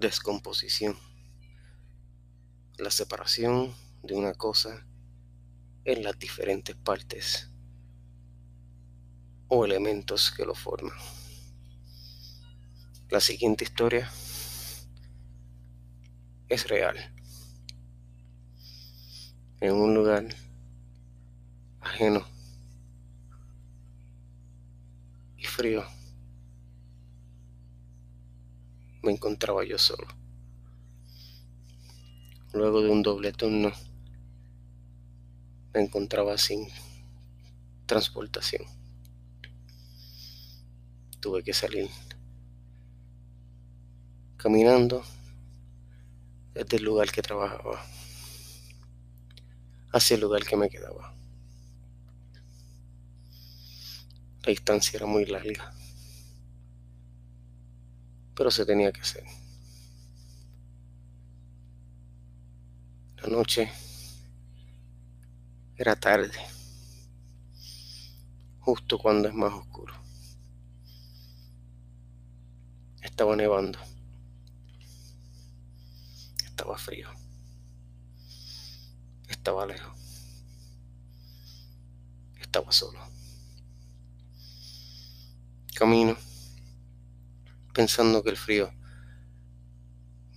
descomposición, la separación de una cosa en las diferentes partes o elementos que lo forman. La siguiente historia es real. En un lugar ajeno y frío me encontraba yo solo. Luego de un doble turno me encontraba sin transportación. Tuve que salir caminando desde el lugar que trabajaba hacia el lugar que me quedaba. La distancia era muy larga, pero se tenía que hacer. La noche era tarde, justo cuando es más oscuro. Estaba nevando. Estaba frío. Estaba lejos. Estaba solo. Camino pensando que el frío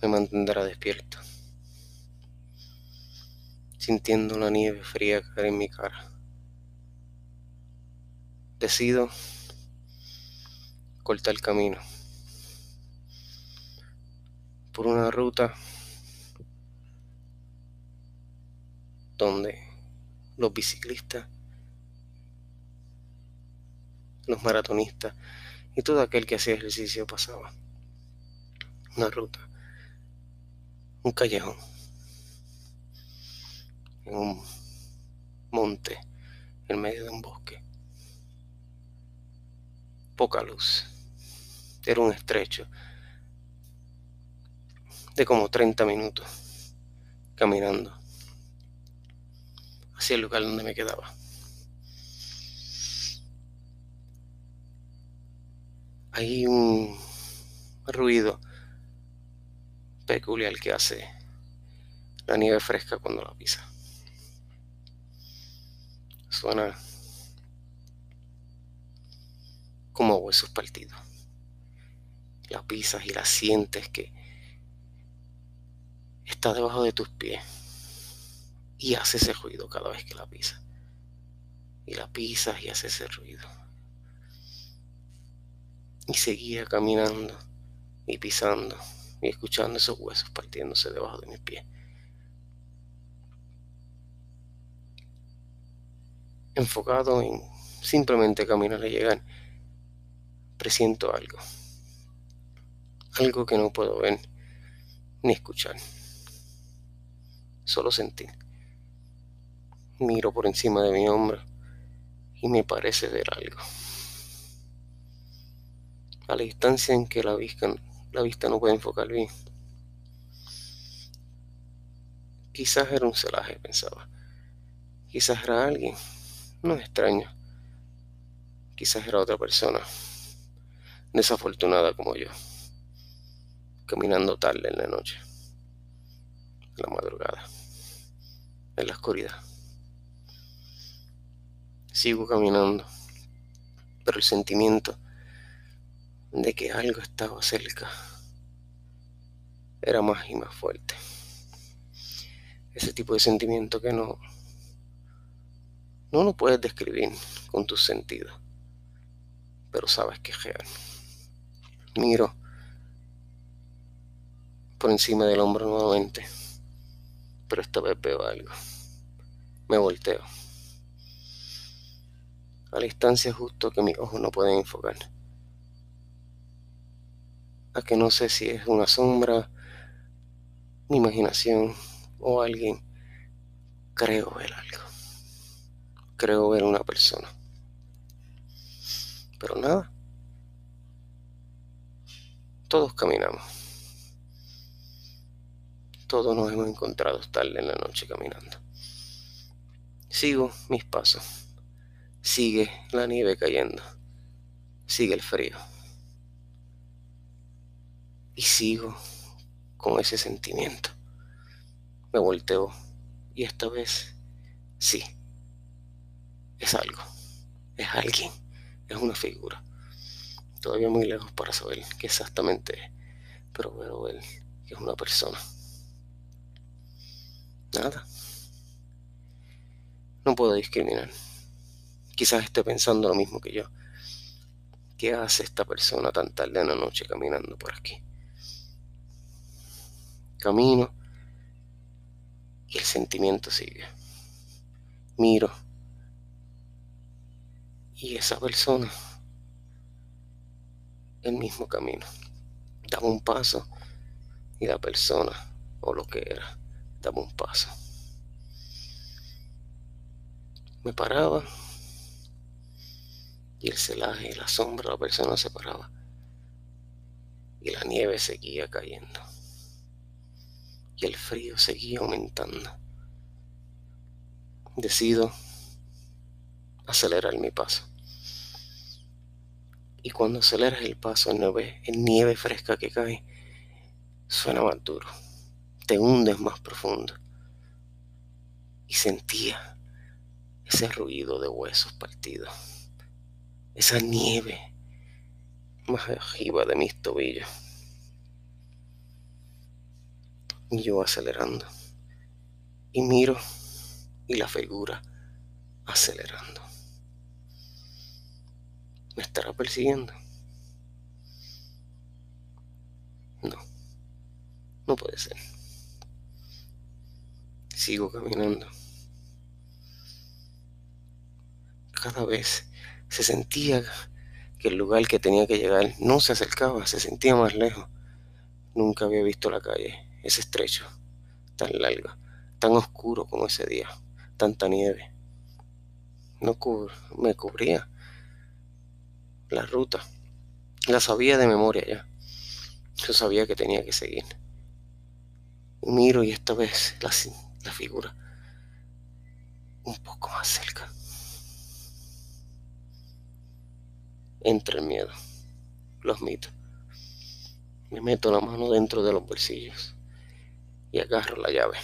me mantendrá despierto, sintiendo la nieve fría caer en mi cara. Decido cortar el camino por una ruta donde los biciclistas, los maratonistas y todo aquel que hacía ejercicio pasaba. Una ruta, un callejón, en un monte, en medio de un bosque. Poca luz. Era un estrecho de como 30 minutos caminando hacia el lugar donde me quedaba. Hay un ruido peculiar que hace la nieve fresca cuando la pisa. Suena como huesos partidos. La pisas y la sientes que está debajo de tus pies y hace ese ruido cada vez que la pisas. Y la pisas y hace ese ruido. Y seguía caminando y pisando y escuchando esos huesos partiéndose debajo de mis pies. Enfocado en simplemente caminar y llegar, presiento algo. Algo que no puedo ver ni escuchar. Solo sentir. Miro por encima de mi hombro y me parece ver algo. A la distancia en que la vista, la vista no puede enfocar bien. Quizás era un celaje, pensaba. Quizás era alguien, no extraño. Quizás era otra persona, desafortunada como yo, caminando tarde en la noche, en la madrugada, en la oscuridad. Sigo caminando, pero el sentimiento de que algo estaba cerca era más y más fuerte. Ese tipo de sentimiento que no, no lo puedes describir con tus sentidos, pero sabes que es real. Miro por encima del hombro nuevamente, pero esta vez veo algo. Me volteo a la distancia justo que mis ojos no pueden enfocar. A que no sé si es una sombra, mi imaginación o alguien. Creo ver algo. Creo ver una persona. Pero nada. Todos caminamos. Todos nos hemos encontrado tarde en la noche caminando. Sigo mis pasos Sigue la nieve cayendo. Sigue el frío. Y sigo con ese sentimiento. Me volteo y esta vez sí, es algo, es alguien, es una figura. Todavía muy lejos para saber qué exactamente es, pero veo ver que es una persona. Nada. No puedo discriminar. Quizás esté pensando lo mismo que yo. ¿Qué hace esta persona tan tarde en la noche caminando por aquí? Camino y el sentimiento sigue. Miro y esa persona, el mismo camino. Daba un paso y la persona o lo que era, daba un paso. Me paraba y el celaje la sombra la persona se paraba y la nieve seguía cayendo y el frío seguía aumentando. Decido acelerar mi paso. Y cuando aceleras el paso en nieve, en nieve fresca que cae, suena más duro, te hundes más profundo. Y sentía ese ruido de huesos partidos esa nieve más arriba de mis tobillos. Y yo acelerando. Y miro y la figura acelerando. ¿Me estará persiguiendo? No, no puede ser. Sigo caminando. Cada vez se sentía que el lugar que tenía que llegar no se acercaba, se sentía más lejos. Nunca había visto la calle, ese estrecho, tan largo, tan oscuro como ese día, tanta nieve. No me cubría la ruta, la sabía de memoria ya. Yo sabía que tenía que seguir. Miro y esta vez la, figura un poco más cerca. Entra el miedo, los mitos. Me meto la mano dentro de los bolsillos y agarro la llave.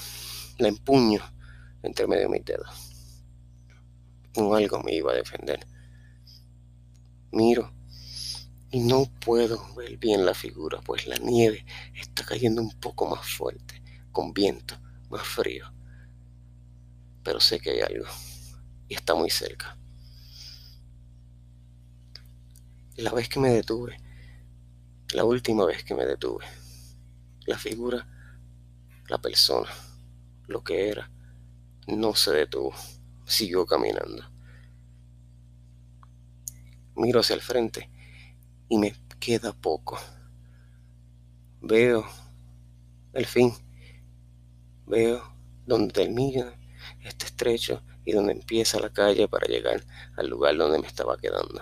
La empuño entre medio de mis dedos. Algo me iba a defender. Miro y no puedo ver bien la figura, pues la nieve está cayendo un poco más fuerte, con viento, más frío. Pero sé que hay algo y está muy cerca. la vez que me detuve, la última vez que me detuve, la figura, la persona, lo que era, no se detuvo, siguió caminando. Miro hacia el frente y me queda poco. Veo el fin, veo donde termina este estrecho y donde empieza la calle para llegar al lugar donde me estaba quedando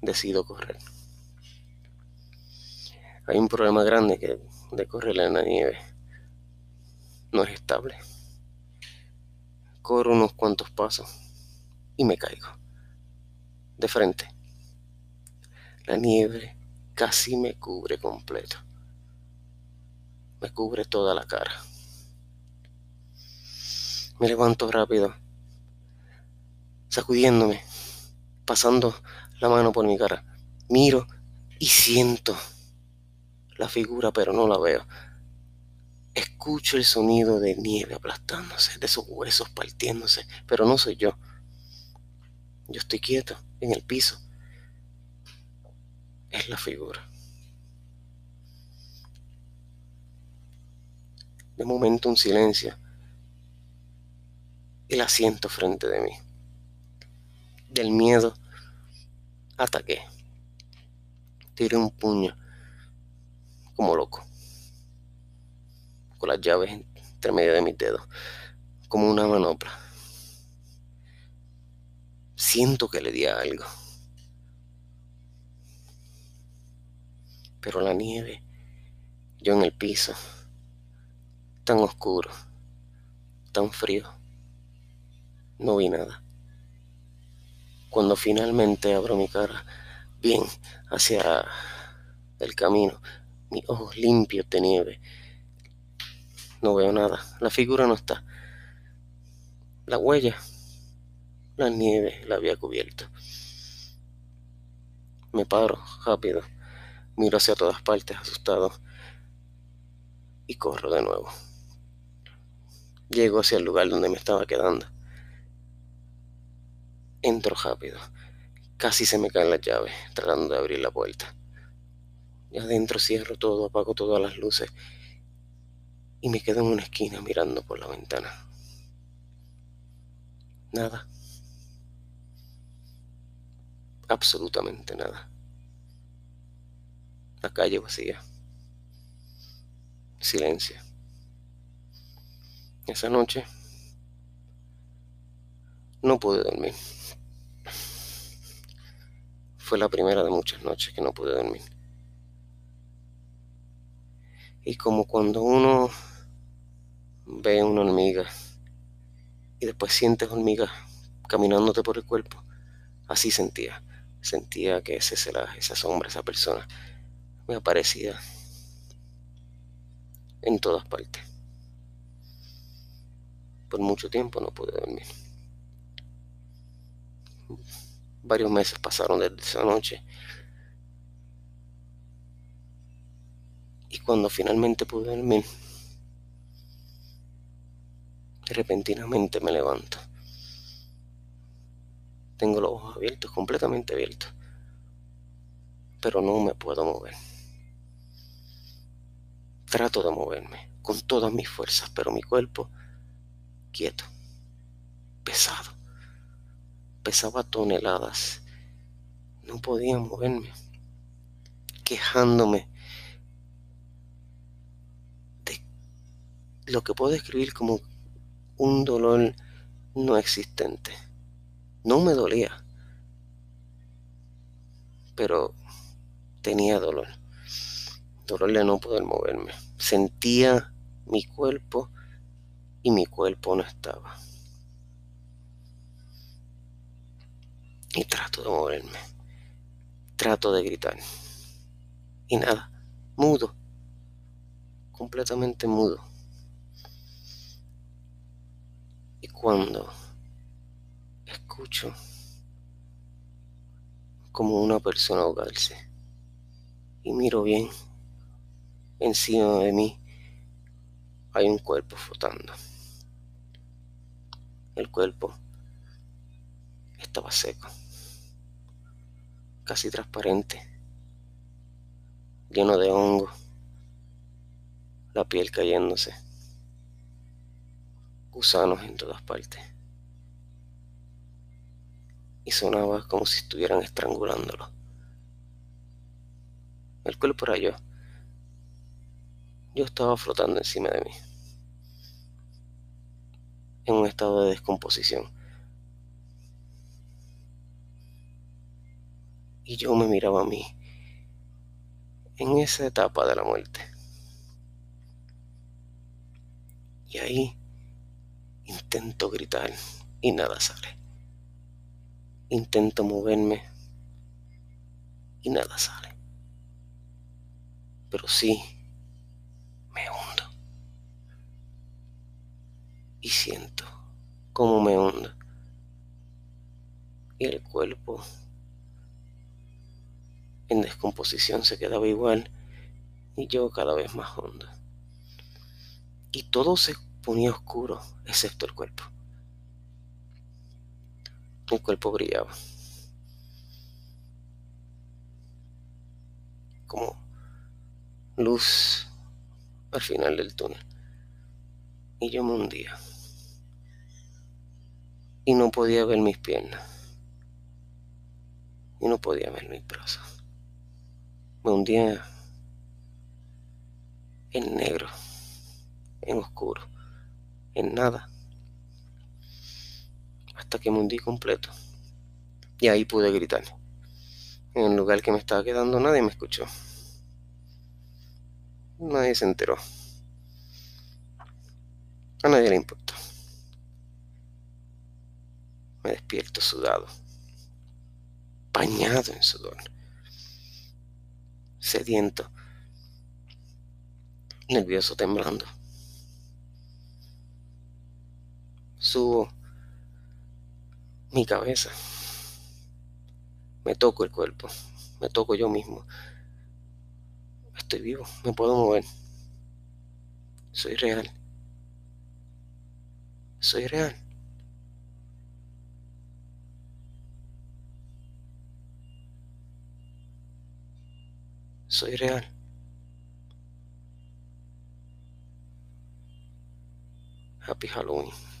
decido correr. Hay un problema grande que de correr en la nieve. No es estable. Corro unos cuantos pasos y me caigo. De frente. La nieve casi me cubre completo. Me cubre toda la cara. Me levanto rápido, sacudiéndome, pasando la mano por mi cara. Miro y siento la figura, pero no la veo. Escucho el sonido de nieve aplastándose, de esos huesos partiéndose, pero no soy yo. Yo estoy quieto en el piso. Es la figura. De momento un silencio y la siento frente de mí. Del miedo Ataqué. Tiré un puño como loco. Con las llaves entre medio de mis dedos. Como una manopla. Siento que le di a algo. Pero la nieve, yo en el piso, tan oscuro, tan frío, no vi nada. Cuando finalmente abro mi cara bien hacia el camino, mis ojos limpios de nieve. No veo nada, la figura no está. La huella, la nieve la había cubierto. Me paro rápido, miro hacia todas partes asustado y corro de nuevo. Llego hacia el lugar donde me estaba quedando. Entro rápido. Casi se me caen las llaves tratando de abrir la puerta. Adentro cierro todo, apago todas las luces y me quedo en una esquina mirando por la ventana. Nada. Absolutamente nada. La calle vacía. Silencio. Esa noche no pude dormir. Fue la primera de muchas noches que no pude dormir. Y como cuando uno ve una hormiga y después sientes hormigas caminándote por el cuerpo, así sentía. Sentía que ese esa sombra, esa persona, me aparecía en todas partes. Por mucho tiempo no pude dormir. Varios meses pasaron desde esa noche. Y cuando finalmente pude dormir, repentinamente me levanto. Tengo los ojos abiertos, completamente abiertos. Pero no me puedo mover. Trato de moverme con todas mis fuerzas, pero mi cuerpo quieto, pesado pesaba toneladas. No podía moverme, quejándome lo que puedo describir como un dolor no existente. No me dolía, pero tenía dolor. Dolor de no poder moverme. Sentía mi cuerpo y mi cuerpo no estaba. Y trato de moverme. Trato de gritar. Y nada, mudo. Completamente mudo. Y cuando escucho como una persona ahogarse y miro bien, encima de mí hay un cuerpo flotando. El cuerpo estaba seco casi transparente, lleno de hongo, la piel cayéndose, gusanos en todas partes. Y sonaba como si estuvieran estrangulándolo. El cuerpo era yo. Yo estaba flotando encima de mí, en un estado de descomposición. y yo me miraba a mí en esa etapa de la muerte. Y ahí intento gritar y nada sale. Intento moverme y nada sale. Pero sí, me hundo. Y siento cómo me hundo. Y el cuerpo en descomposición se quedaba igual y yo cada vez más hondo. Y todo se ponía oscuro, excepto el cuerpo. El cuerpo brillaba. Como luz al final del túnel. Y yo me hundía. Y no podía ver mis piernas. Y no podía ver mis brazos me hundía en negro, en oscuro, en nada, hasta que me hundí completo. Y ahí pude gritar. En el lugar que me estaba quedando nadie me escuchó. Nadie se enteró. A nadie le importó. Me despierto sudado, bañado en sudor sediento, nervioso, temblando. Subo mi cabeza. Me toco el cuerpo. Me toco yo mismo. Estoy vivo. Me puedo mover. Soy real. Soy real. Soy real. Happy Halloween.